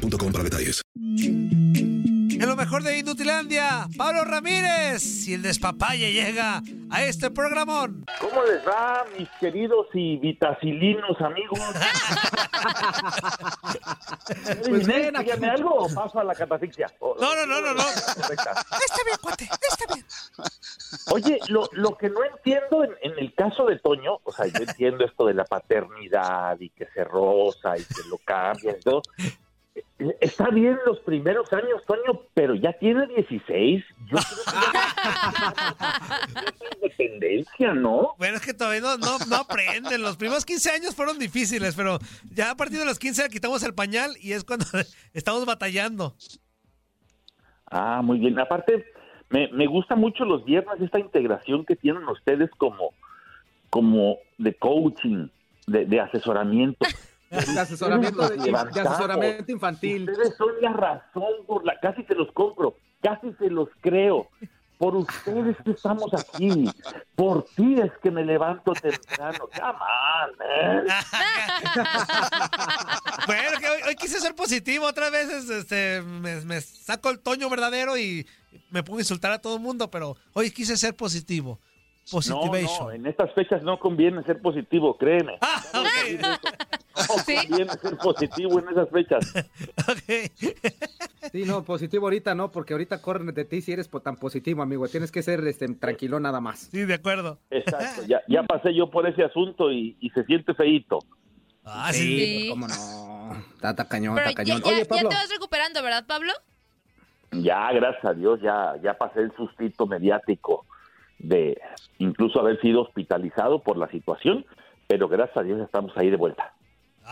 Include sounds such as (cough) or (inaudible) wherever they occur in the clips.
boostmobile.com para detalles. En lo mejor de Inutilandia, Pablo Ramírez y el despapalle llega a este programón. ¿Cómo les va, mis queridos y vitacilinos amigos? (laughs) pues ven, dígame algo o paso a la catafixia. No, no, no, no, no. Está bien, cuate, está bien. Oye, lo, lo que no entiendo en, en, el caso de Toño, o sea, yo entiendo esto de la paternidad y que se rosa y que lo cambia y todo, Está bien los primeros años, Toño, pero ya tiene 16. Yo creo que (laughs) independencia, ¿no? Bueno, es que todavía no, no, no, aprenden. Los primeros 15 años fueron difíciles, pero ya a partir de los 15 quitamos el pañal y es cuando (laughs) estamos batallando. Ah, muy bien. Aparte, me, me gusta mucho los viernes esta integración que tienen ustedes como, como de coaching, de, de asesoramiento. De asesoramiento, de, asesoramiento infantil. Ustedes son la razón por la... Casi se los compro, casi se los creo. Por ustedes que estamos aquí. Por ti es que me levanto temprano. Come on, (laughs) bueno, que hoy, quise ser positivo. Otras veces este, me, me, saco el toño verdadero y me pongo a insultar a todo el mundo, pero hoy quise ser positivo. No, no, en estas fechas no conviene ser positivo, créeme. Ah, okay. (laughs) No conviene ser positivo en esas fechas. (laughs) Okay. Sí, no, positivo ahorita no, porque ahorita corren de ti si eres tan positivo, amigo. Tienes que ser este, tranquilo nada más. Sí, de acuerdo. Exacto, (laughs) ya, ya pasé yo por ese asunto y, y se siente feíto. Ah, sí, sí. cómo no. Está, cañón, Pero está cañón. Ya, Oye, Pablo. ya te vas recuperando, ¿verdad, Pablo? Ya, gracias a Dios, ya, ya pasé el sustito mediático de incluso haber sido hospitalizado por la situación, pero gracias a Dios estamos ahí de vuelta.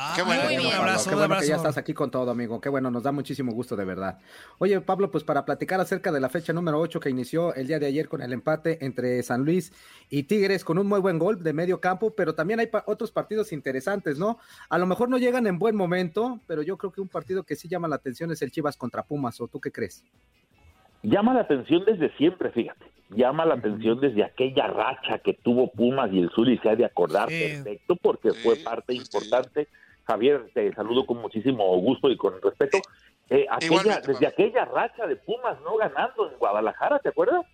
Ah, qué bueno, un abrazo, qué bueno que ya estás aquí con todo, amigo. Qué bueno, nos da muchísimo gusto, de verdad. Oye, Pablo, pues para platicar acerca de la fecha número 8 que inició el día de ayer con el empate entre San Luis y Tigres con un muy buen gol de medio campo, pero también hay otros partidos interesantes, ¿no? A lo mejor no llegan en buen momento, pero yo creo que un partido que sí llama la atención es el Chivas contra Pumas, ¿o tú qué crees? Llama la atención desde siempre, fíjate llama la atención desde aquella racha que tuvo Pumas y el Zuli se ha de acordar perfecto porque fue parte importante. Javier, te saludo con muchísimo gusto y con respeto. Eh, desde aquella racha de Pumas no ganando en Guadalajara, ¿te acuerdas?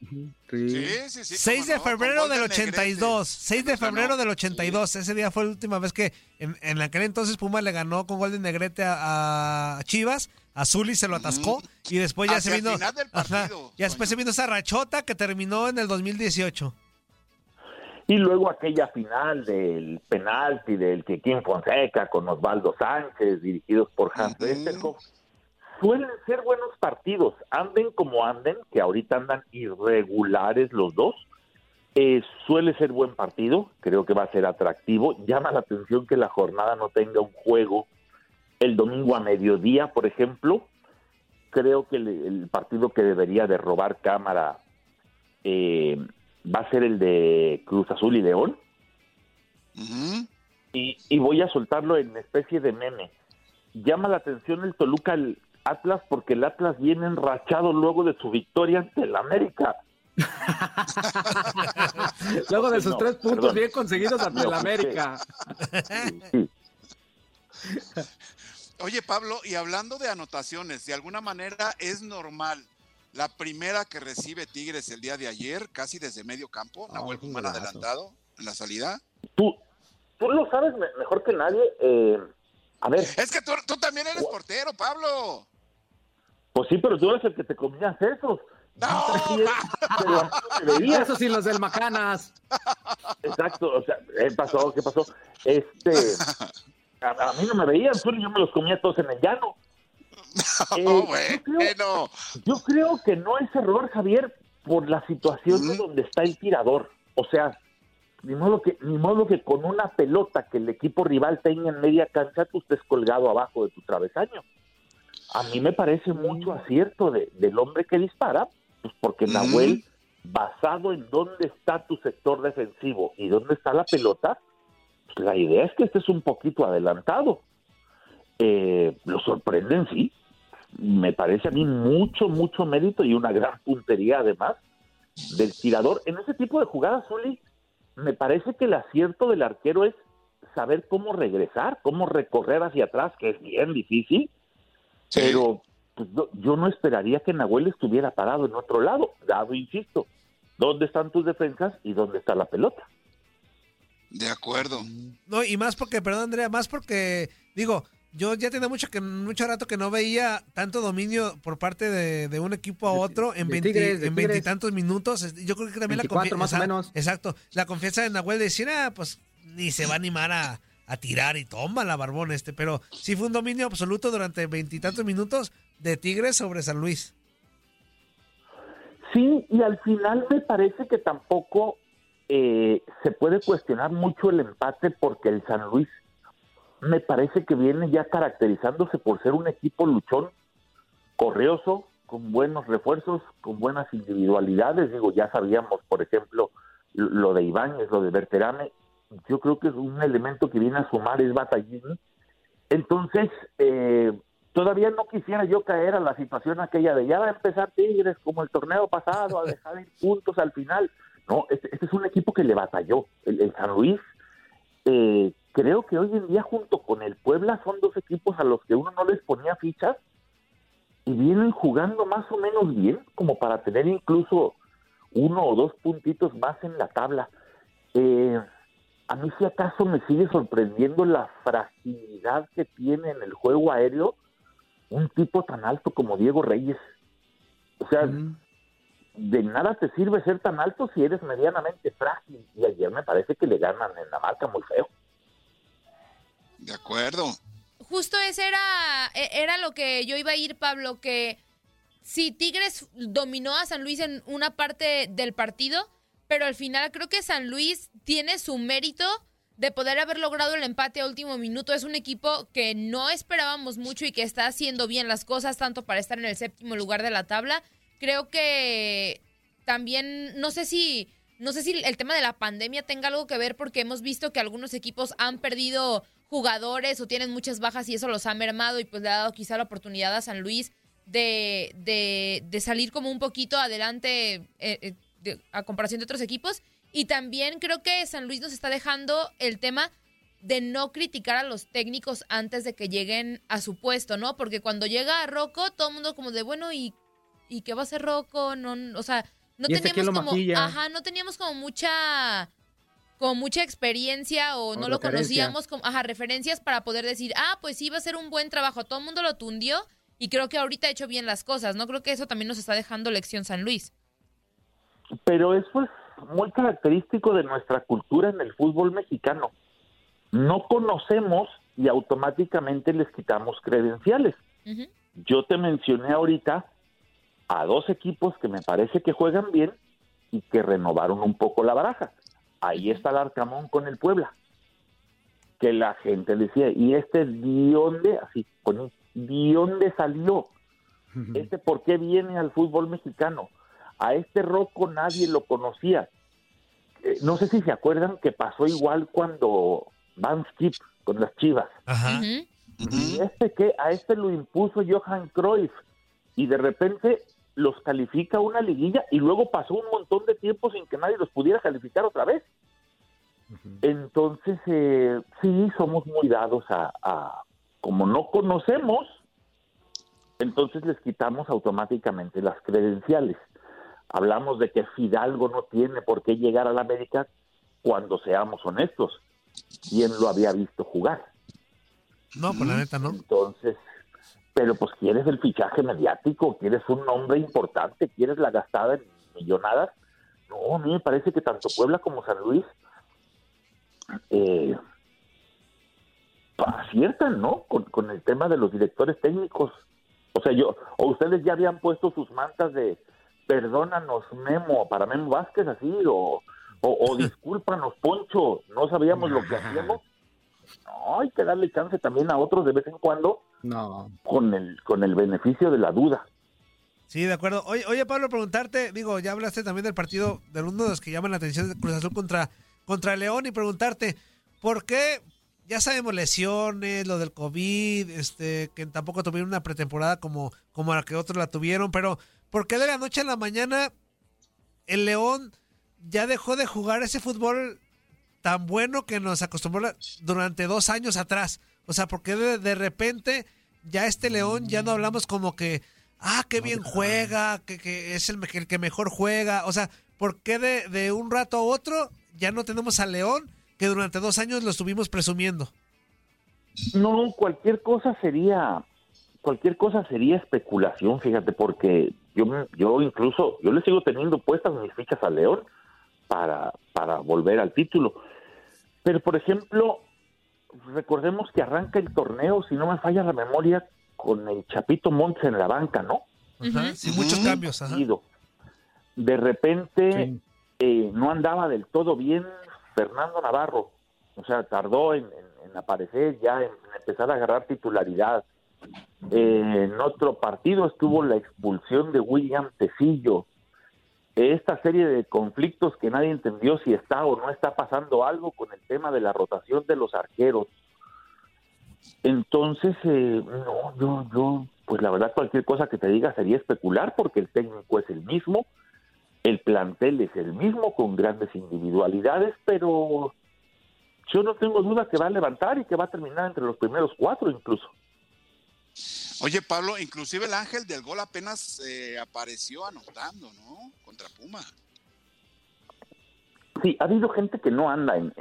Sí, sí, sí. 6 de febrero del 82. 6 de febrero del 82. Ese día fue la última vez que en, en aquel entonces Pumas le ganó con gol de Negrete a, Chivas. A Zuli se lo atascó y después ya se vino. ya después se vino esa rachota que terminó en el 2018. Y luego aquella final del penalti del Chequín Fonseca con Osvaldo Sánchez, dirigidos por Hans uh suelen ser buenos partidos, anden como anden, que ahorita andan irregulares los dos. Eh, suele ser buen partido, creo que va a ser atractivo. Llama la atención que la jornada no tenga un juego el domingo a mediodía, por ejemplo. Creo que el, partido que debería de robar cámara eh, va a ser el de Cruz Azul y León. y, y, voy a soltarlo en especie de meme. Llama la atención el Toluca Atlas porque el Atlas viene enrachado luego de su victoria ante el América. (laughs) luego de sus tres puntos bien conseguidos ante el América. (laughs) Oye, Pablo, y hablando de anotaciones, de alguna manera es normal la primera que recibe Tigres el día de ayer, casi desde medio campo, Nahuel Guzmán adelantado en la salida. Tú, tú lo sabes mejor que nadie. Eh, a ver. Es que tú, tú también eres portero, Pablo. Pues sí, pero tú eres el que te comías esos. No, pero (laughs) Eso sí, los del Macanas. Exacto, o sea, ¿qué pasó? ¿Qué pasó? Este, (laughs) a, mí no me veían, tú yo me los comía todos en el llano. No, (laughs) eh, yo, creo, yo creo que no es error, Javier, por la situación de donde está el tirador. O sea, ni modo que ni modo que con una pelota que el equipo rival tenga en media cancha tú estés colgado abajo de tu travesaño. A mí me parece mucho acierto del hombre que dispara, pues porque Nahuel, basado en dónde está tu sector defensivo y dónde está la pelota, la idea es que estés un poquito adelantado. Eh, lo sorprenden, sí. Me parece a mí mucho, mucho mérito y una gran puntería además del tirador. En ese tipo de jugadas, Zuli, me parece que el acierto del arquero es saber cómo regresar, cómo recorrer hacia atrás, que es bien difícil, pero pues, yo, no esperaría que Nahuel estuviera parado en otro lado, dado, insisto, dónde están tus defensas y dónde está la pelota. De acuerdo. No, y más porque, perdón Andrea, más porque, digo, yo ya tenía mucho que mucho rato que no veía tanto dominio por parte de, un equipo a otro en veintitantos minutos. Yo creo que también la confianza. más o menos. Exacto. La confianza de Nahuel de decir, ah, pues ni se va a animar a, tirar y toma la barbón este. Pero sí fue un dominio absoluto durante veintitantos minutos de Tigres sobre San Luis. Sí, y al final me parece que tampoco eh, se puede cuestionar mucho el empate porque el San Luis me parece que viene ya caracterizándose por ser un equipo luchón, correoso, con buenos refuerzos, con buenas individualidades. Digo, ya sabíamos, por ejemplo, lo de Ibáñez, lo de Berterame. Yo creo que es un elemento que viene a sumar es Batallini. Entonces, eh, todavía no quisiera yo caer a la situación aquella de ya va a empezar Tigres como el torneo pasado, a dejar ir puntos al final. No, este, este, es un equipo que le batalló. El, San Luis eh, creo que hoy en día junto con el Puebla son dos equipos a los que uno no les ponía fichas y vienen jugando más o menos bien como para tener incluso uno o dos puntitos más en la tabla. Eh, a mí si acaso me sigue sorprendiendo la fragilidad que tiene en el juego aéreo un tipo tan alto como Diego Reyes. O sea, de nada te sirve ser tan alto si eres medianamente frágil. Y ayer me parece que le ganan en la marca muy feo. De acuerdo. Justo ese era, e, era lo que yo iba a ir, Pablo, que si Tigres dominó a San Luis en una parte del partido, pero al final creo que San Luis tiene su mérito de poder haber logrado el empate a último minuto. Es un equipo que no esperábamos mucho y que está haciendo bien las cosas, tanto para estar en el séptimo lugar de la tabla. Creo que también, no sé si, no sé si el tema de la pandemia tenga algo que ver porque hemos visto que algunos equipos han perdido jugadores o tienen muchas bajas y eso los ha mermado y pues le ha dado quizá la oportunidad a San Luis de, de, salir como un poquito adelante eh, eh, a comparación de otros equipos. Y también creo que San Luis nos está dejando el tema de no criticar a los técnicos antes de que lleguen a su puesto, ¿no? Porque cuando llega Rocco, todo el mundo como de, bueno, ¿y, ¿y qué va a hacer Rocco? No, o sea, no este teníamos como, ajá, no teníamos como mucha con mucha experiencia o, no lo conocíamos como ajá, referencias para poder decir, ah, pues sí va a ser un buen trabajo. Todo el mundo lo tundió y creo que ahorita ha hecho bien las cosas, ¿no? Creo que eso también nos está dejando lección San Luis. Pero eso es muy característico de nuestra cultura en el fútbol mexicano. No conocemos y automáticamente les quitamos credenciales. Yo te mencioné ahorita a dos equipos que me parece que juegan bien y que renovaron un poco la baraja ahí está el Arcamón con el Puebla. Que la gente decía, ¿y este de dónde? Así, con ¿de dónde salió? ¿Este por qué viene al fútbol mexicano? A este Rocco nadie lo conocía. Eh, no sé si se acuerdan que pasó igual cuando Van Skip con las Chivas. Y este que a este lo impuso Johan Cruyff y de repente los califica una liguilla y luego pasó un montón de tiempo sin que nadie los pudiera calificar otra vez. Entonces, eh, sí, somos muy dados a, como no conocemos, entonces les quitamos automáticamente las credenciales. Hablamos de que Fidalgo no tiene por qué llegar a la América cuando seamos honestos. ¿Quién lo había visto jugar? No, por pues la neta no. Entonces, pero pues quieres el fichaje mediático, quieres un nombre importante, quieres la gastada en millonadas. No, a mí me parece que tanto Puebla como San Luis eh, aciertan, ¿no? Con, el tema de los directores técnicos. O sea, yo, o ustedes ya habían puesto sus mantas de perdónanos Memo, para Memo Vázquez así, o, o, (laughs) discúlpanos Poncho, no sabíamos lo que hacíamos. (laughs) No, hay que darle chance también a otros de vez en cuando no. con, el, con el beneficio de la duda. Sí, de acuerdo. Oye, oye, Pablo, preguntarte, digo, ya hablaste también del partido, de uno de los que llaman la atención de Cruz Azul contra, contra León y preguntarte, ¿por qué? Ya sabemos lesiones, lo del COVID, este, que tampoco tuvieron una pretemporada como, como la que otros la tuvieron, pero ¿por qué de la noche a la mañana el León ya dejó de jugar ese fútbol tan bueno que nos acostumbró durante dos años atrás? O sea, ¿por qué de repente ya este León ya no hablamos como que ah, qué bien juega, que, es el, que mejor juega. O sea, ¿por qué de, un rato a otro ya no tenemos a León que durante dos años lo estuvimos presumiendo? No, cualquier cosa sería, cualquier cosa sería especulación, fíjate, porque yo, yo incluso, yo le sigo teniendo puestas mis fichas a León para, para volver al título. Pero, por ejemplo, recordemos que arranca el torneo, si no me falla la memoria, con el Chapito Montes en la banca, ¿no? Sin muchos cambios. De repente eh, no andaba del todo bien Fernando Navarro. O sea, tardó en, aparecer ya, en, empezar a agarrar titularidad. Eh, en otro partido estuvo la expulsión de William Tecillo. Esta serie de conflictos que nadie entendió si está o no está pasando algo con el tema de la rotación de los arqueros. Entonces, eh, no, yo, yo, pues la verdad cualquier cosa que te diga sería especular porque el técnico es el mismo, el plantel es el mismo con grandes individualidades, pero yo no tengo duda que va a levantar y que va a terminar entre los primeros cuatro incluso. Oye, Pablo, inclusive el ángel del gol apenas eh, apareció anotando, ¿no? Contra Puma. Sí, ha habido gente que no anda en,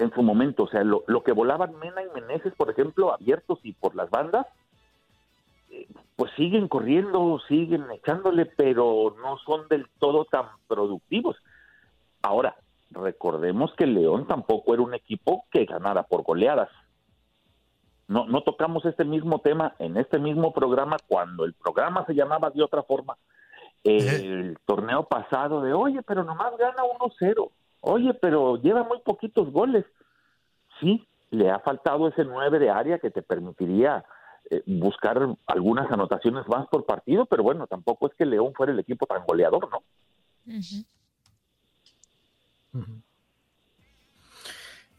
en su momento. O sea, lo, que volaban Mena y Meneses, por ejemplo, abiertos y por las bandas, eh, pues siguen corriendo, siguen echándole, pero no son del todo tan productivos. Ahora, recordemos que León tampoco era un equipo que ganara por goleadas. No, no tocamos este mismo tema en este mismo programa cuando el programa se llamaba de otra forma. El torneo pasado de, oye, pero nomás gana 1-0. Oye, pero lleva muy poquitos goles. Sí, le ha faltado ese 9 de área que te permitiría eh, buscar algunas anotaciones más por partido, pero bueno, tampoco es que León fuera el equipo tan goleador, ¿no?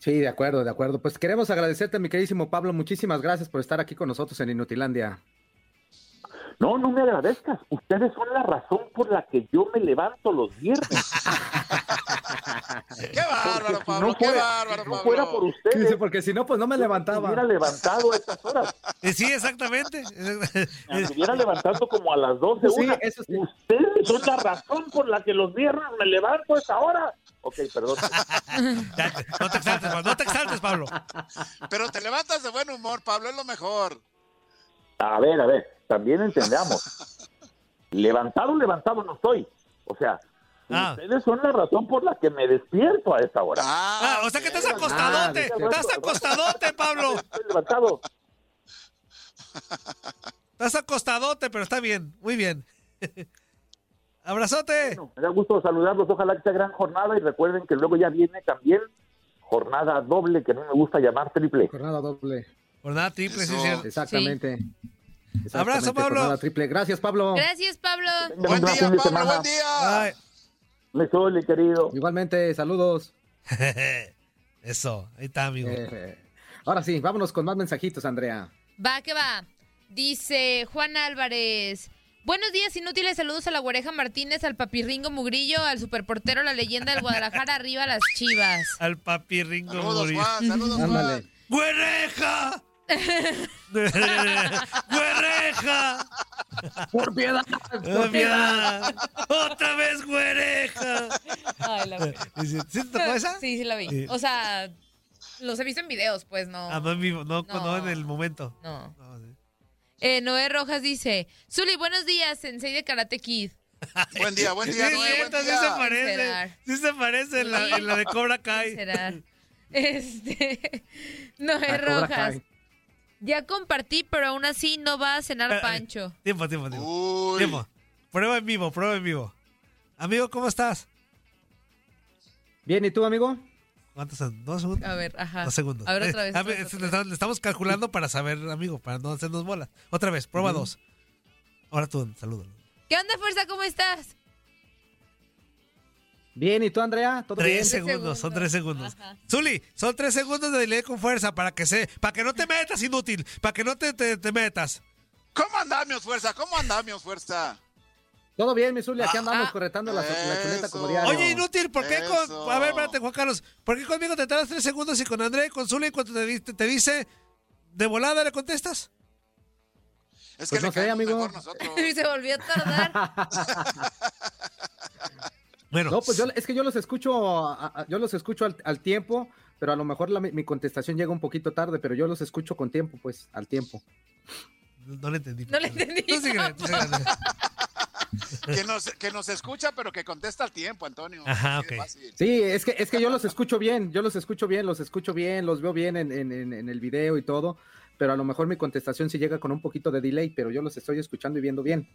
Sí, de acuerdo, de acuerdo. Pues queremos agradecerte, mi queridísimo Pablo. Muchísimas gracias por estar aquí con nosotros en Inutilandia. No, no me agradezcas. Ustedes son la razón por la que yo me levanto los viernes. (laughs) qué bárbaro, Pablo, qué bárbaro, Pablo. No fuera por ustedes. porque si no, pues no me levantaba. Me hubiera levantado a estas horas. (laughs) Sí, exactamente. Me estuviera levantando como a las 12, sí, Eso sí. Ustedes son la razón por la que los viernes me levanto a esa hora. Ok, perdón. (laughs) no te exaltes, no te exaltes, Pablo. Pero te levantas de buen humor, Pablo, es lo mejor. A ver, a ver, también entendamos. levantado, levantado no estoy. O sea, ah. ustedes son la razón por la que me despierto a esta hora. Ah, ah o sea que estás acostadote. estás acostadote, Pablo. (laughs) Estoy levantado. Estás acostadote, pero está bien, muy bien. (laughs) Abrazote. me da gusto saludarlos. Ojalá que sea gran jornada y recuerden que luego ya viene también jornada doble, que mí me gusta llamar triple. Jornada doble. Jornada triple, sí, sí. Exactamente. Abrazo, Pablo. Triple. Gracias, Pablo. Gracias, Pablo. Buen día, Pablo. Buen día. Me soy, querido. Igualmente, saludos. (laughs) Eso, ahí está, amigo. Eh, ahora sí, vámonos con más mensajitos, Andrea. Va, que va. Dice Juan Álvarez. Buenos días, inútiles. Saludos a la Guareja Martínez, al Papirringo Mugrillo, al superportero, la leyenda del Guadalajara, arriba las chivas. Al Papirringo saludos, Mugrillo. Juan, saludos, Juan. ¡Güereja! (laughs) ¡Güereja! Por piedad, por piedad. Otra vez güereja. Ay, la ¿Sí te tocó esa? Sí, sí la vi. O sea, los he visto en videos, pues no. Ah, no en vivo, no, no. en el momento. No. eh, Noé Rojas dice, Zuli, buenos días, sensei de Karate Kid. (laughs) buen día, buen día, sí, Noé, buen día. Sí se parece, sí se parece en la, en la de Cobra Kai. Este, (laughs) Noé Rojas. Ya compartí, pero aún así no va a cenar eh, eh, Pancho. Tiempo, tiempo, tiempo. Tiempo. Prueba en vivo, prueba en vivo. Amigo, ¿cómo estás? Bien, ¿y tú, amigo? ¿Cuántos son? ¿Dos segundos? A ver, ajá. Dos segundos. A ver, otra vez. Eh, le, estamos calculando para saber, amigo, para no hacernos bolas. Otra vez, prueba dos. Ahora tú, saludo. ¿Qué onda, Fuerza? ¿Cómo estás? Bien, ¿y tú, Andrea? ¿Todo tres segundos, son tres segundos. Zuli, son tres segundos de delay con fuerza para que se, para que no te metas, inútil, para que no te, te, metas. ¿Cómo andamos, fuerza? ¿Cómo andamos, fuerza? Todo bien, mi Zuli, aquí andamos ah, corretando la, chuleta como diario. Oye, inútil, ¿por qué con... A ver, espérate, Juan Carlos. ¿Por qué conmigo te tardas tres segundos y con Andrea y con Zuli cuando te, te, dice de volada le contestas? Es que pues no sé, amigo. Y (laughs) se volvió a tardar. (laughs) Bueno. No, pues yo, es que yo los escucho, yo los escucho al, tiempo, pero a lo mejor mi contestación llega un poquito tarde, pero yo los escucho con tiempo, pues, al tiempo. No, le entendí. No le entendí. que, nos, que nos escucha, pero que contesta al tiempo, Antonio. Ajá. Sí, es que, es que yo los escucho bien, yo los escucho bien, los escucho bien, los veo bien en, en, en el video y todo, pero a lo mejor mi contestación sí llega con un poquito de delay, pero yo los estoy escuchando y viendo bien.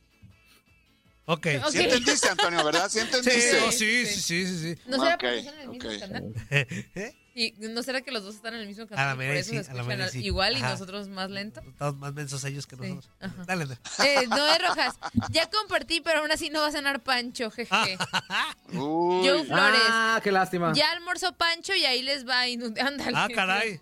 Ok. okay. Sí entendiste, Antonio, ¿verdad? Sí entendiste. Sí, sí, sí, sí, sí. ¿No será okay, porque están en el mismo canal? (laughs) ¿Eh? ¿Y no será que los dos están en el mismo canal? A la sí, a la sí. igual y nosotros más lento. Estamos más mensos ellos que nosotros. Dale. Eh, (laughs) Noé Rojas, ya compartí, pero aún así no va a cenar Pancho, jeje. (laughs) Joe Flores. Ah, qué lástima. Ya almorzó Pancho y ahí les va. Ándale. Ah, caray.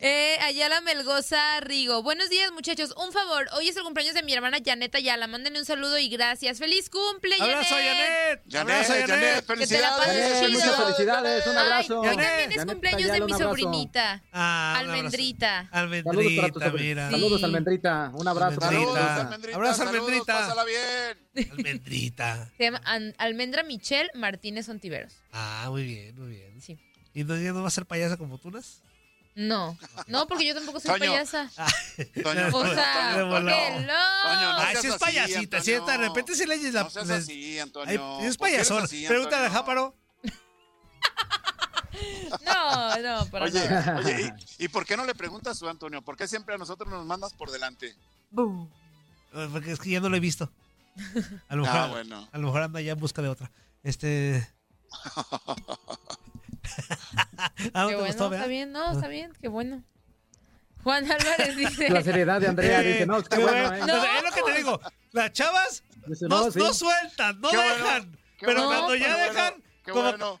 Eh, Ayala Melgoza Rigo. Buenos días, muchachos. Un favor, hoy es el cumpleaños de mi hermana Janet Ayala. Mándenle un saludo y gracias. ¡Feliz cumple, Janet! ¡Abrazo, Janet! ¡Abrazo, Janet! ¡Felicidades! muchas felicidades. Un abrazo. Ay, también es cumpleaños de mi sobrinita. Ah, Almendrita. Almendrita, saludos mira. Saludos, Almendrita. Un abrazo. Almendrita. Almendrita. Abrazo, Almendrita. Pásala bien. Almendrita. Se llama Almendra Michelle Martínez Ontiveros. Ah, muy bien, muy bien. Sí. ¿Y no, no va a ser payasa como Tunas? No, no, porque yo tampoco soy payasa. Toño, o sea, Toño, no. Ay, si es payasita, si de repente se le la... No seas así, Antonio. es payasón. Pregúntale a Jáparo. No, no, para oye, nada. Oye, ¿y, ¿y, por qué no le preguntas tú, Antonio? ¿Por qué siempre a nosotros nos mandas por delante? Eh, porque es que ya no lo he visto. A lo mejor, ah, bueno. a lo mejor anda ya en busca de otra. Este... (laughs) ah, qué bueno, está bien, no, está bien, qué bueno. Juan Álvarez dice. La seriedad de Andrea dice, no, qué, (laughs) bueno. ¿eh? Es lo que te digo, las chavas no, no, sueltan, no dejan, pero cuando ya dejan, como,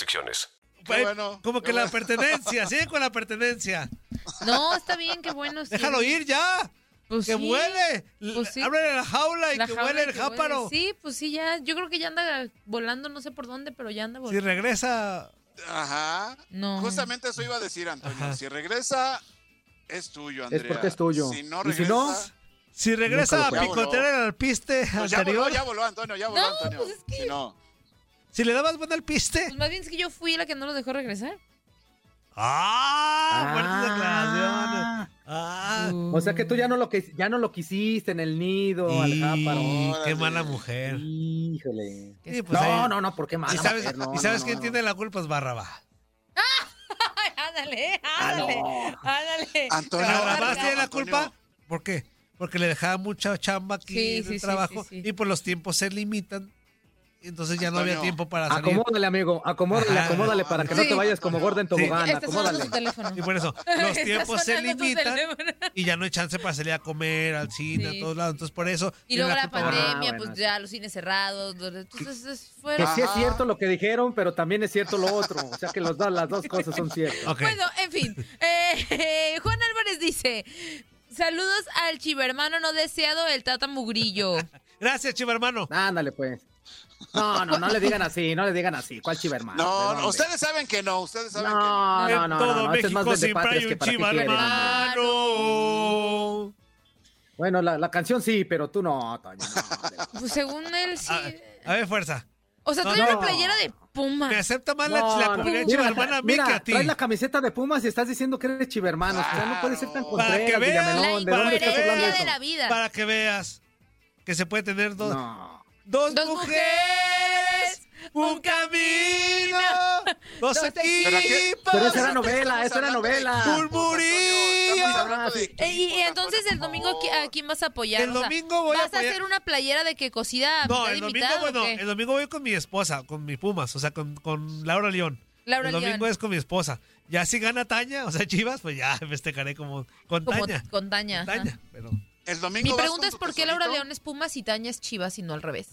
como que la pertenencia, (laughs) sigue con la pertenencia. No, está bien, qué bueno. Déjalo ir ya. Pues que vuele. Pues Ábrele la jaula y que vuele el jáparo. Sí, pues sí, ya. Yo creo que ya anda volando, no sé por dónde, pero ya anda volando. Si regresa. Ajá. No. Justamente eso iba a decir, Antonio. Si regresa, es tuyo, Andrea. Es porque es tuyo. Si no regresa. si no? Si regresa a picotear el alpiste pues anterior. Ya voló, Antonio, ya voló, Antonio. Pues es que... Si no. Si le dabas buena al piste. Pues más bien es que yo fui la que no lo dejó regresar. ¡Ah! Fuertes declaraciones. Ah. O sea que tú ya no lo que ya no lo quisiste en el nido, al jáparo. Qué mala mujer. Híjole. Pues no, no, no, ¿por qué mala ¿Y sabes, ¿y sabes quién tiene la culpa? Es Barrabá. (laughs) ándale, ándale, ándale. Antonio. Barrabás tiene la culpa. ¿Por qué? Porque le dejaba mucha chamba aquí en el trabajo y por los tiempos se limitan entonces ya no había tiempo para salir. Acomódale, amigo, acomódale, acomódale para que no te vayas como gorda en tobogán, sí. acomódale. Y por eso, (laughs) los tiempos se limitan y ya no hay chance para salir a comer, al cine, a todos lados. Entonces por eso... Y luego la, pandemia, ah, pues ya los cines cerrados. Entonces Que sí es cierto lo que dijeron, pero también es cierto lo otro. O sea que los dos, las dos cosas son ciertas. Bueno, en fin. Eh, (laughs) Juan Álvarez dice... Saludos al chivermano no deseado, el Tata Mugrillo. (laughs) Gracias, chivermano. Ándale, pues. No, no, no le digan así, no le digan así. ¿Cuál chiva hermano? No, no ustedes saben que no, ustedes saben no, que no. No, no, todo no, México siempre hay un chiva hermano. Bueno, la, la, canción sí, pero tú no, Toño. pues según él sí. A, ver, fuerza. O sea, trae una playera de Puma. Me acepta más la, la comunidad chivermana a mí que a ti. Traes la camiseta de Pumas y estás diciendo que eres chivermano. O sea, no puede ser tan Para que veas la incoherencia de la vida. Para que veas que se puede tener dos, dos, dos mujeres, un camino, dos equipos. Pero eso era novela, eso era novela. Murmurío. Y, entonces el domingo a quién vas a apoyar? El domingo voy a apoyar. ¿Vas a hacer una playera de que cocida No, el domingo, bueno, el domingo voy con mi esposa, con mi Pumas, o sea, con, con Laura León. Laura el domingo es con mi esposa. Ya si gana Taña, o sea, Chivas, pues ya (laughs) festejaré como con como Taña. Con Taña. Con Taña, pero... El domingo Mi pregunta es por qué Laura León es Pumas y Taña es Chivas y no al revés.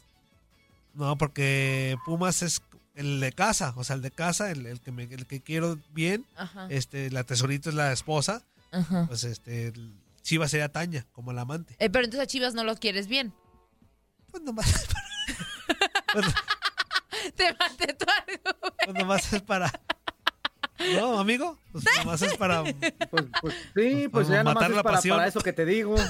No, porque Pumas es el de casa, o sea, el de casa, el, el que me, el que quiero bien. Ajá. Este, la tesorita es la esposa. Ajá. Pues este, Chivas sería Taña, como la amante. Eh, pero entonces a Chivas no lo quieres bien. Pues nomás es para. (laughs) Te maté tu argumento. Pues nomás es para. No, amigo, pues (laughs) nomás es para. Pues, pues sí, pues ya nomás es para, para, eso que te digo. (laughs)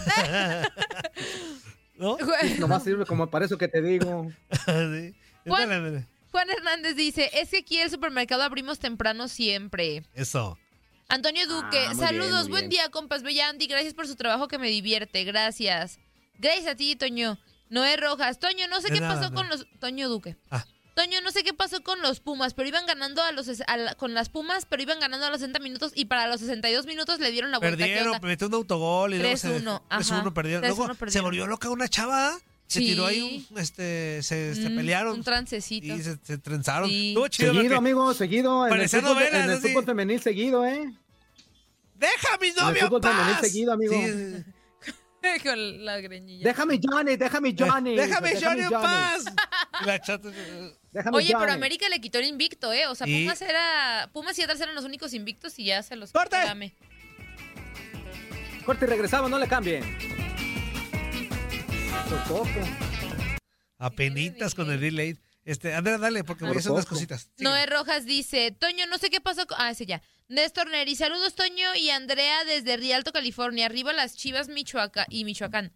¿No? (laughs) nomás sirve como para eso que te digo. sí. Juan, Juan Hernández dice, es que aquí el supermercado abrimos temprano siempre. Eso. Antonio Duque, Ah, muy saludos, bien, buen bien. día, compas. Bella Andy, gracias por su trabajo que me divierte, gracias. Gracias a ti, Toño. Noé Rojas, Toño, no sé De qué nada, pasó no. con los... Toño Duque. Ah. Toño, no sé qué pasó con los Pumas, pero iban ganando a los ses- a la- con las Pumas, pero iban ganando a los 60 minutos y para los 62 minutos le dieron la vuelta. ¿Qué Perdieron, metió un autogol y luego se 3-1, ajá. 3-1 perdieron. 3-1 Luego se perdieron. volvió loca una chava. Se Sí. tiró ahí un, este, se, se Mm, pelearon. Un trancecito. y se, se trenzaron. Sí. Estuvo chido Seguido, amigo, seguido. En el, Parecía fútbol, novela, en el fútbol femenil seguido, ¿eh? ¡Deja a mi En el novio en fútbol femenil paz! seguido, amigo. Sí, (laughs) con la greñilla. Déjame Johnny, déjame Johnny. Déjame Johnny en paz. (laughs) La chata- Déjame Oye, pero Johnny. América le quitó el invicto, ¿eh? O sea. Pumas era. Pumas y Atlas eran los únicos invictos y ya se los. ¡Corte! Dame. Corte y regresamos, no le cambien. Apenitas con el delay. Este, Andrea, dale, porque voy a hacer unas cositas. Noé Rojas dice, Toño, no sé qué pasó con... Ah, ese ya. Néstor Neri, saludos Toño y Andrea desde Rialto, California. Arriba las Chivas Michoacán y Michoacán.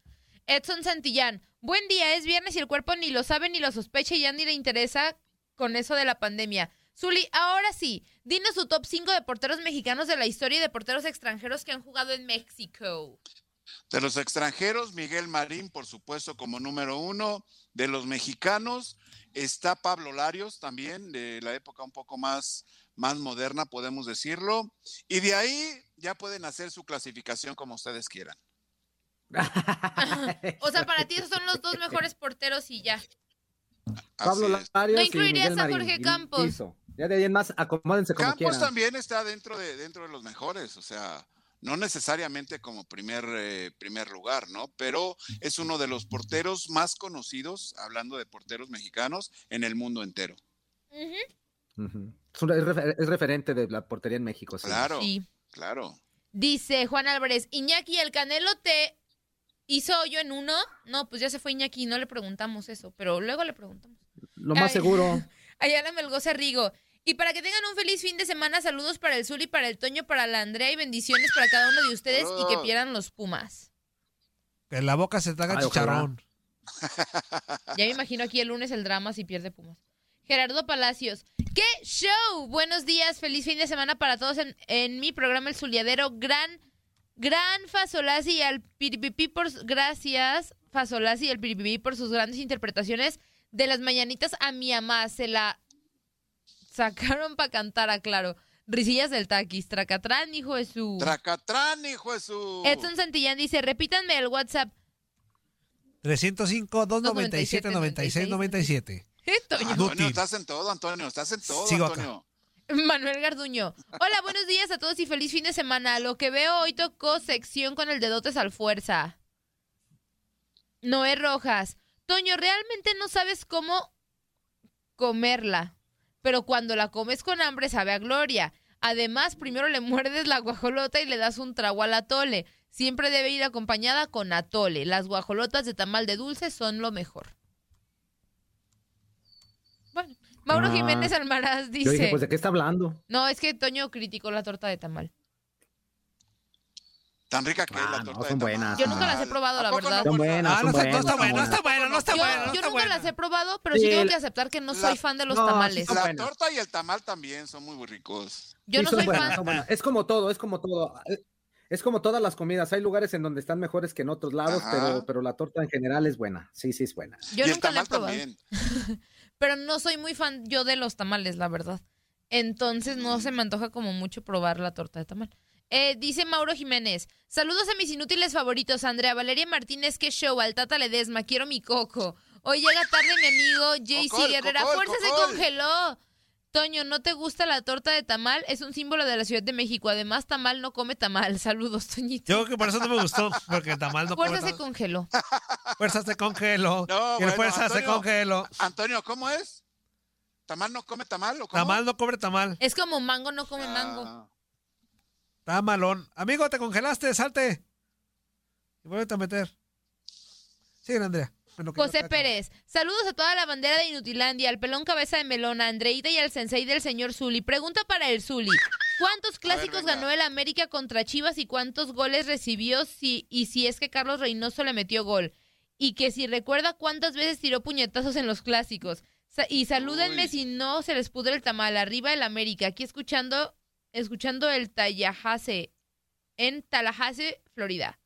Edson Santillán, buen día, es viernes y el cuerpo ni lo sabe ni lo sospecha y ya ni le interesa con eso de la pandemia. Zuli, ahora sí, dinos su top 5 de porteros mexicanos de la historia y de porteros extranjeros que han jugado en México. De los extranjeros, Miguel Marín, por supuesto, como número uno. De los mexicanos, está Pablo Larios también, de la época un poco más, más moderna, podemos decirlo. Y de ahí ya pueden hacer su clasificación como ustedes quieran. (laughs) O sea, para ti esos son los dos mejores porteros y ya. Pablo. Larios ¿No incluirías a. Jorge Campos? Ya de ahí en más, acomódense como Campos quieran. también está dentro de, dentro de los mejores, o sea, no necesariamente como primer, eh, primer lugar, ¿no? Pero es uno de los porteros más conocidos, hablando de porteros mexicanos, en el mundo entero. Es, un- es refer- es referente de la portería en México. sí. Claro, Sí. claro. Dice Juan Álvarez, Iñaki, ¿el Canelo te hizo hoyo en uno? No, pues ya se fue Iñaki, no le preguntamos eso, pero luego le preguntamos. Lo más Ay. seguro. (laughs) Ayala Melgoza Rigo. Y para que tengan un feliz fin de semana, saludos para el Zuli, para el Toño, para la Andrea y bendiciones para cada uno de ustedes y que Saludos. pierdan los Pumas. En la boca se traga Ay, ojalá. chicharrón. (laughs) Ya me imagino aquí el lunes el drama si pierde Pumas. Gerardo Palacios. ¡Qué show! Buenos días, feliz fin de semana para todos en, en mi programa El Zuliadero. Gran, gran Fasolasi y al Piripipi por... su- Gracias, Fasolasi y al Piripipi por sus grandes interpretaciones de las mañanitas a mi mamá. Se la sacaron para cantar, aclaro. Risillas del taquis, tracatrán, hijo de su... Tracatrán, hijo de su. Edson Santillán dice, repítanme el WhatsApp. 305 297 96 97. Eh, Toño. Ah, no. Antonio, estás en todo, Antonio, estás en todo, Sigo acá. Manuel Garduño. Hola, buenos días a todos y feliz fin de semana. Lo que veo hoy tocó sección con el dedotes al fuerza. Noé Rojas. Toño, realmente no sabes cómo comerla, pero cuando la comes con hambre sabe a gloria. Además, primero le (laughs) muerdes la guajolota y le das un trago al atole. Siempre debe ir acompañada con atole. Las guajolotas de tamal de dulce son lo mejor. Bueno, Mauro Ah. Jiménez Almaraz dice... Yo dije, pues, ¿de qué está hablando? No, es que Toño criticó la torta de tamal. Tan rica que es la ah, torta son buenas. Yo nunca las he probado, la verdad. Son buenas, ah, no, está bueno, no está bueno, no está bueno. Yo, nunca las he probado, pero sí, tengo que aceptar que no soy fan de los tamales. La torta y el tamal también son muy ricos. Yo no soy fan. Es como todo, es como todo. Es como todas las comidas. Hay lugares en donde están mejores que en otros lados, pero, pero la torta en general es buena. Sí, sí es buena. Yo nunca la he probado. (laughs) pero no soy muy fan yo de los tamales, la verdad. Entonces no se me antoja como mucho probar la torta de tamal. Eh, dice Mauro Jiménez, saludos a mis inútiles favoritos, Andrea Valeria Martínez, qué show, al Tata Ledesma, quiero mi coco. Hoy llega tarde mi amigo JC Guerrera, fuerza se congeló. Toño, ¿no te gusta la torta de tamal? Es un símbolo de la Ciudad de México. Además, tamal no come tamal. (laughs) Saludos, Toñito. Yo que por eso no me gustó, porque tamal no fuerza se congeló. (laughs) Fuerza se congeló. No, fuerza se congeló. Antonio, ¿cómo es? ¿Tamal no come tamal o cómo? Tamal no come tamal. Es como mango no come mango. Ah. Está malón. Amigo, te congelaste, salte. Y vuelve a meter. Sigue, Andrea. José Pérez, saludos a toda la bandera de Inutilandia, al pelón cabeza de melona, Andreita y al sensei del señor Zuli. Pregunta para el Zuli, ¿cuántos clásicos ganó el América contra Chivas y cuántos goles recibió si, y si es que Carlos Reynoso le metió gol? Y que si recuerda cuántas veces tiró puñetazos en los clásicos. y salúdenme si no se les pudre el tamal. Arriba el América, aquí escuchando escuchando el Tallahassee en Tallahassee, Florida.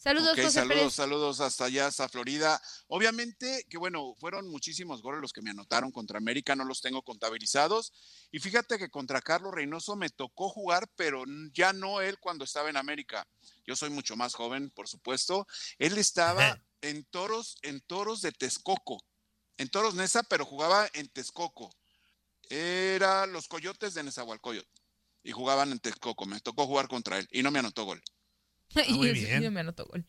Saludos, José saludos, saludos hasta allá, hasta Florida. Obviamente que bueno, fueron muchísimos goles los que me anotaron contra América, no los tengo contabilizados. Y fíjate que contra Carlos Reynoso me tocó jugar, pero ya no él cuando estaba en América. Yo soy mucho más joven, por supuesto. Él estaba en Toros, en Toros de Texcoco, en Toros Nesa, pero jugaba en Texcoco. Era los Coyotes de Nezahualcóyotl y jugaban en Texcoco. Me tocó jugar contra él y no me anotó gol. Ah, (laughs) muy bien. me anotó gol.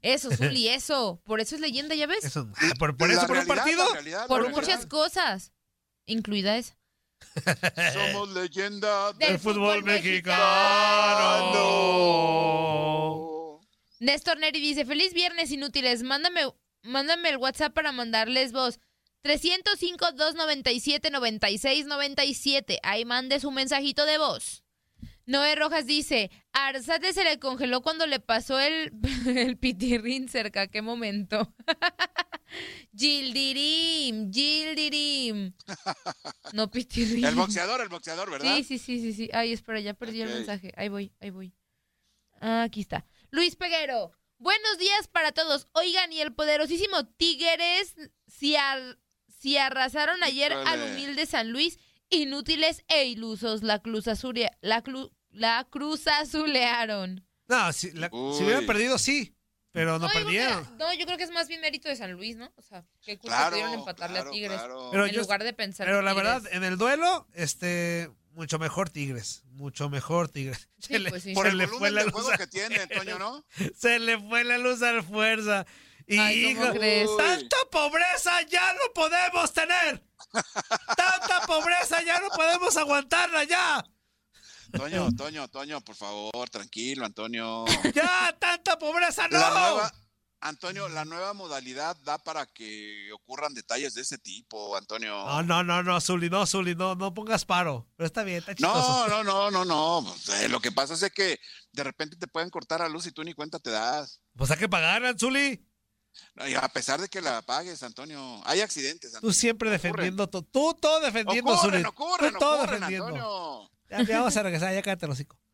Eso, Zuli, (laughs) eso. Por eso es leyenda, ¿ya ves? Eso, por, eso, por un partido. por muchas cosas, incluida esa. (laughs) Somos leyenda del, fútbol, mexicano. Néstor Neri dice, feliz viernes inútiles, mándame, mándame el WhatsApp para mandarles voz. 305-297-9697. Ahí mande su mensajito de voz. Noé Rojas dice, Arzate se le congeló cuando le pasó el, (laughs) el pitirrín cerca. ¿Qué momento? (laughs) Gildirim, Gildirim. (laughs) No pitirrín. El boxeador, el boxeador, ¿verdad? Sí, sí, sí, sí, sí. Ay, espera, ya perdí el mensaje. Ahí voy, ahí voy. Aquí está. Luis Peguero. Buenos días para todos. Oigan, y el poderosísimo Tigres si al si arrasaron ayer al humilde San Luis, inútiles e ilusos, la cruz azulia, la, la cruz azulearon. No, si, hubieran perdido, sí. Pero no, perdieron. no, yo creo que es más bien mérito de San Luis, ¿no? O sea, qué culpa pudieron empatarle a Tigres. Pero en lugar de pensar Pero la verdad, en el duelo, este, mucho mejor Tigres. Mucho mejor Tigres. se le, pues Por el le fue la luz que tiene, (laughs) Antonio, ¿no? se le fue la luz al fuerza. Y tanta pobreza ya no podemos tener. Tanta pobreza ya no podemos aguantarla ya. Toño, Toño, Toño, por favor, tranquilo, Antonio. (laughs) Ya, tanta pobreza no. Antonio, la nueva modalidad da para que ocurran detalles de ese tipo, Antonio. No, no, no, no, Zuli, no, Zuli, no, no pongas paro. Pero está bien, está chistoso. No, no, no, no, no. Pues, eh, lo que pasa es que de repente te pueden cortar la luz y tú ni cuenta te das. Pues hay que pagar, Zuli a pesar de que la pagues, Antonio, hay accidentes. Tú siempre defendiendo, tú, tú todo defendiendo, ocurren, ocurren, todo defendiendo. Antonio. Ya, vamos a regresar, ya cállate el hocico. (laughs)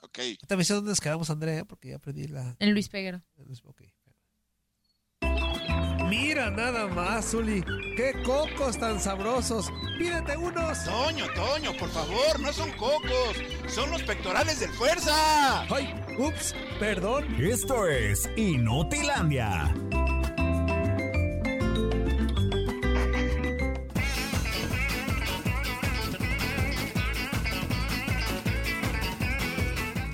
Ok. Esta misión dónde nos quedamos, Andrea, porque ya perdí la... En Luis Peguero. Okay. Mira nada más, Zuli. ¡Qué cocos tan sabrosos! ¡Pídete unos! Toño, Toño, por favor, no son cocos. Son los pectorales del Fuerza. ¡Ay! ¡Ups! Perdón. Esto es Inutilandia.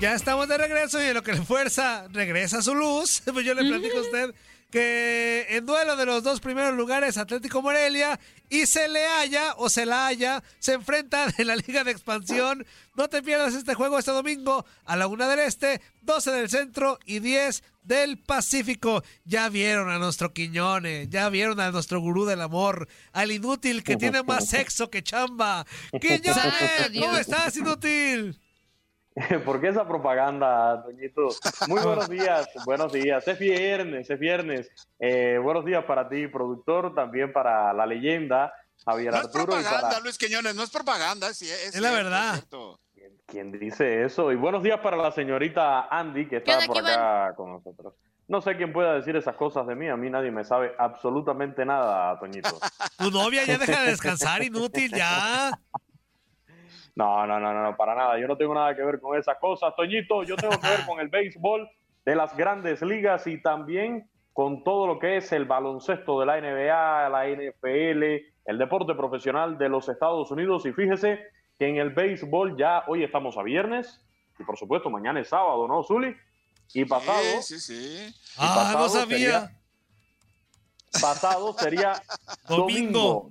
Ya estamos de regreso y en lo que el fuerza regresa su luz, (laughs) pues yo le platico a usted que en duelo de los dos primeros lugares, Atlético Morelia y Celaya o Celaya se enfrentan en la Liga de Expansión. No te pierdas este juego este domingo a la una del Este, 12 del Centro y 10 del Pacífico. Ya vieron a nuestro Quiñones, ya vieron a nuestro gurú del amor, al inútil que tiene más (laughs) sexo que chamba. (laughs) Quiñones, ¿cómo estás, inútil? (laughs) ¿Por qué esa propaganda, Toñito? Muy buenos días, buenos días. Es viernes, es viernes. Eh, buenos días para ti, productor, también para la leyenda, Javier no Arturo. Es propaganda, Luis Quiñones, no es propaganda, es, es, la verdad. ¿Quién dice eso? Y buenos días para la señorita Andy, que está por acá con nosotros. No sé quién pueda decir esas cosas de mí, a mí nadie me sabe absolutamente nada, Toñito. (laughs) tu novia ya deja de descansar, inútil, ya. No, no, no, no, para nada. Yo no tengo nada que ver con esas cosas, Toñito. Yo tengo que ver con el béisbol de las grandes ligas y también con todo lo que es el baloncesto de la NBA, la NFL, el deporte profesional de los Estados Unidos. Y fíjese que en el béisbol ya hoy estamos a viernes y por supuesto mañana es sábado, ¿no, Zuli? Y pasado. Sí, sí, sí. ah, no sabía. pasado sería domingo,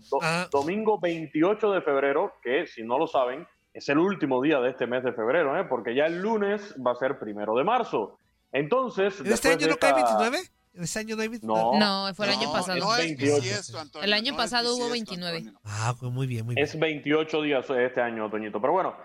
domingo 28 de febrero, que si no lo saben, es el último día de este mes de febrero, ¿eh? porque ya el lunes va a ser primero de marzo. Entonces. ¿Este año no cae 29? ¿Este año no hay 29? No, fue el año pasado. No es 28. el año pasado hubo 29. Ah, pues muy bien, muy bien. Es 28 días este año, Toñito. Pero bueno,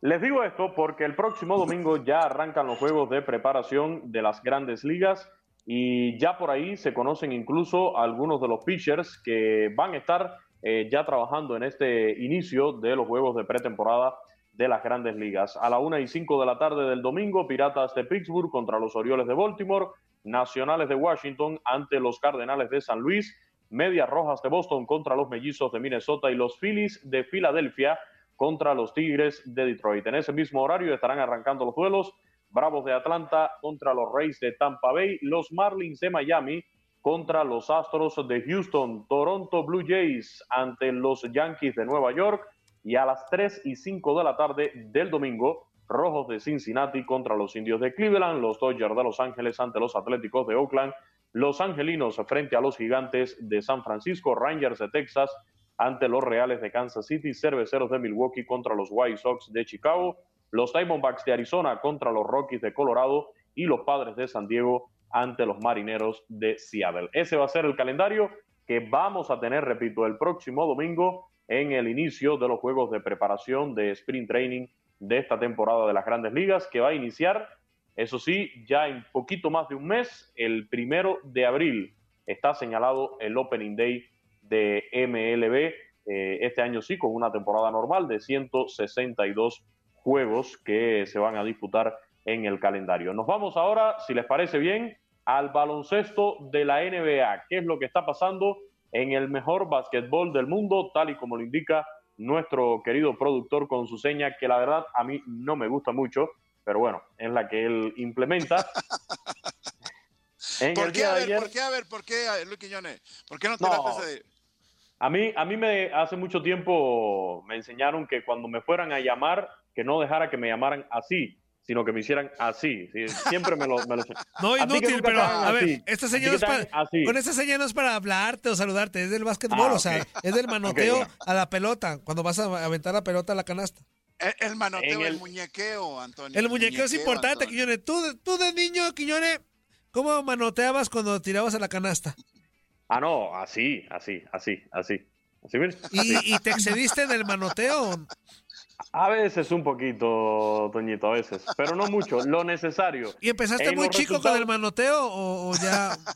les digo esto porque el próximo domingo ya arrancan los juegos de preparación de las grandes ligas y ya por ahí se conocen incluso algunos de los pitchers que van a estar eh, ya trabajando en este inicio de los juegos de pretemporada de las grandes ligas. A la una y cinco de la tarde del domingo, Piratas de Pittsburgh contra los Orioles de Baltimore, Nacionales de Washington ante los Cardenales de San Luis, Medias Rojas de Boston contra los Mellizos de Minnesota y los Phillies de Filadelfia contra los Tigres de Detroit. En ese mismo horario estarán arrancando los duelos Bravos de Atlanta contra los Rays de Tampa Bay, los Marlins de Miami contra los Astros de Houston, Toronto Blue Jays ante los Yankees de Nueva York. Y a las 3 y 5 de la tarde del domingo, Rojos de Cincinnati contra los Indios de Cleveland, los Dodgers de Los Ángeles ante los Atléticos de Oakland, los Angelinos frente a los Gigantes de San Francisco, Rangers de Texas ante los Reales de Kansas City, Cerveceros de Milwaukee contra los White Sox de Chicago, los Diamondbacks de Arizona contra los Rockies de Colorado y los Padres de San Diego ante los Marineros de Seattle. Ese va a ser el calendario que vamos a tener, repito, el próximo domingo en el inicio de los juegos de preparación de sprint training de esta temporada de las grandes ligas, que va a iniciar, eso sí, ya en poquito más de un mes, el primero de abril. Está señalado el Opening Day de MLB, eh, este año sí, con una temporada normal de 162 juegos que se van a disputar en el calendario. Nos vamos ahora, si les parece bien, al baloncesto de la NBA. ¿Qué es lo que está pasando en el mejor básquetbol del mundo, tal y como lo indica nuestro querido productor con su seña, que la verdad a mí no me gusta mucho, pero bueno, es la que él implementa. (laughs) ¿Por, qué, a ver, ¿Por qué, a ver, por qué, Luis Quiñones? ¿Por qué no te no, de... A mí, a mí me, hace mucho tiempo me enseñaron que cuando me fueran a llamar, que no dejara que me llamaran así, sino que me hicieran así. Siempre me lo... Me lo... (laughs) No, inútil, pero a ver, esta señal no es para, con esta señal no es para hablarte o saludarte, es del básquetbol, ah, o sea, es del manoteo a la pelota, cuando vas a aventar la pelota a la canasta. El, manoteo, el, muñequeo, Antonio. El muñequeo, es importante, Quiñones. Tú, tú de niño, Quiñones, ¿cómo manoteabas cuando tirabas a la canasta? Ah, no, así, así, así, así. así, ¿Y, ¿Y te excediste del manoteo? A veces un poquito, Toñito, a veces, pero no mucho, lo necesario. ¿Y empezaste muy chico con el manoteo o, ya...? (laughs)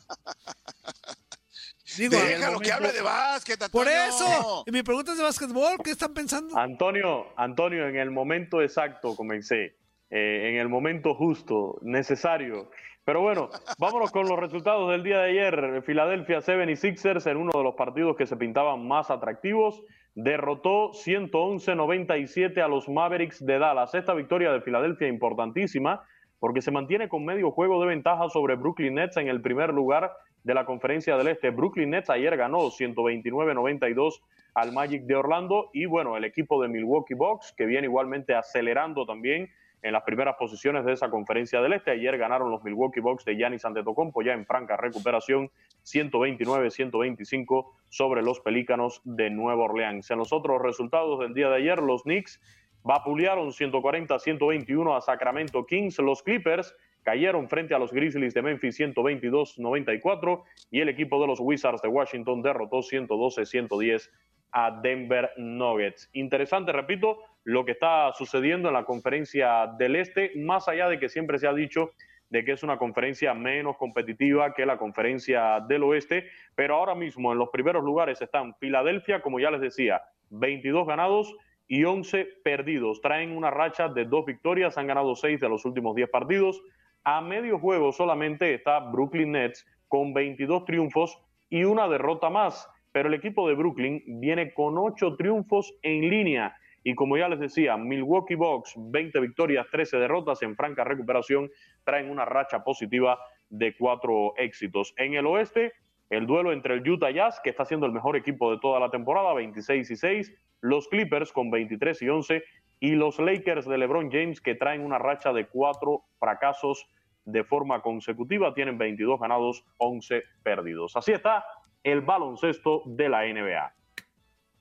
Digo, Déjalo que hable de básquet, Antonio. Por eso, y mi pregunta es de básquetbol, ¿qué están pensando? Antonio, Antonio, en el momento exacto comencé, eh, en el momento justo, necesario. Pero bueno, vámonos con los resultados del día de ayer. Philadelphia 76ers en uno de los partidos que se pintaban más atractivos derrotó 111-97 a los Mavericks de Dallas. Esta victoria de Filadelfia importantísima porque se mantiene con medio juego de ventaja sobre Brooklyn Nets en el primer lugar de la conferencia del Este. Brooklyn Nets ayer ganó 129-92 al Magic de Orlando y bueno, el equipo de Milwaukee Bucks que viene igualmente acelerando también en las primeras posiciones de esa conferencia del Este. Ayer ganaron los Milwaukee Bucks de Giannis Antetokounmpo ya en franca recuperación 129-125 sobre los Pelícanos de Nueva Orleans. En los otros resultados del día de ayer, los Knicks vapulearon 140-121 a Sacramento Kings. Los Clippers cayeron frente a los Grizzlies de Memphis 122-94 y el equipo de los Wizards de Washington derrotó 112-110 a Denver Nuggets. Interesante, repito, lo que está sucediendo en la conferencia del Este, más allá de que siempre se ha dicho de que es una conferencia menos competitiva que la conferencia del Oeste, pero ahora mismo en los primeros lugares están Filadelfia, como ya les decía, 22 ganados y 11 perdidos. Traen una racha de dos victorias, han ganado seis de los últimos 10 partidos. A medio juego solamente está Brooklyn Nets con 22 triunfos y una derrota más, pero el equipo de Brooklyn viene con 8 triunfos en línea y como ya les decía, Milwaukee Bucks, 20 victorias, 13 derrotas en franca recuperación, traen una racha positiva de cuatro éxitos. En el oeste, el duelo entre el Utah Jazz, que está siendo el mejor equipo de toda la temporada, 26 y 6, los Clippers con 23 y 11, y los Lakers de LeBron James, que traen una racha de cuatro fracasos de forma consecutiva, tienen 22 ganados, 11 perdidos. Así está el baloncesto de la NBA.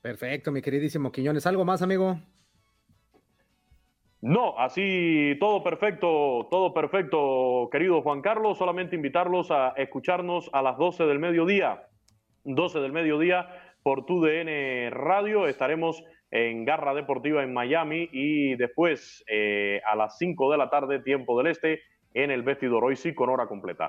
Perfecto, mi queridísimo Quiñones. ¿Algo más, amigo? No, así todo perfecto, todo perfecto, querido Juan Carlos. Solamente invitarlos a escucharnos a las 12 del mediodía. 12 del mediodía por TUDN Radio. Estaremos en Garra Deportiva en Miami y después eh, a las 5 de la tarde, tiempo del este, en el vestidor. Hoy sí, con hora completa.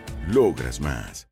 logras más.